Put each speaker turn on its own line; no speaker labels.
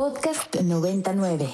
Podcast 99.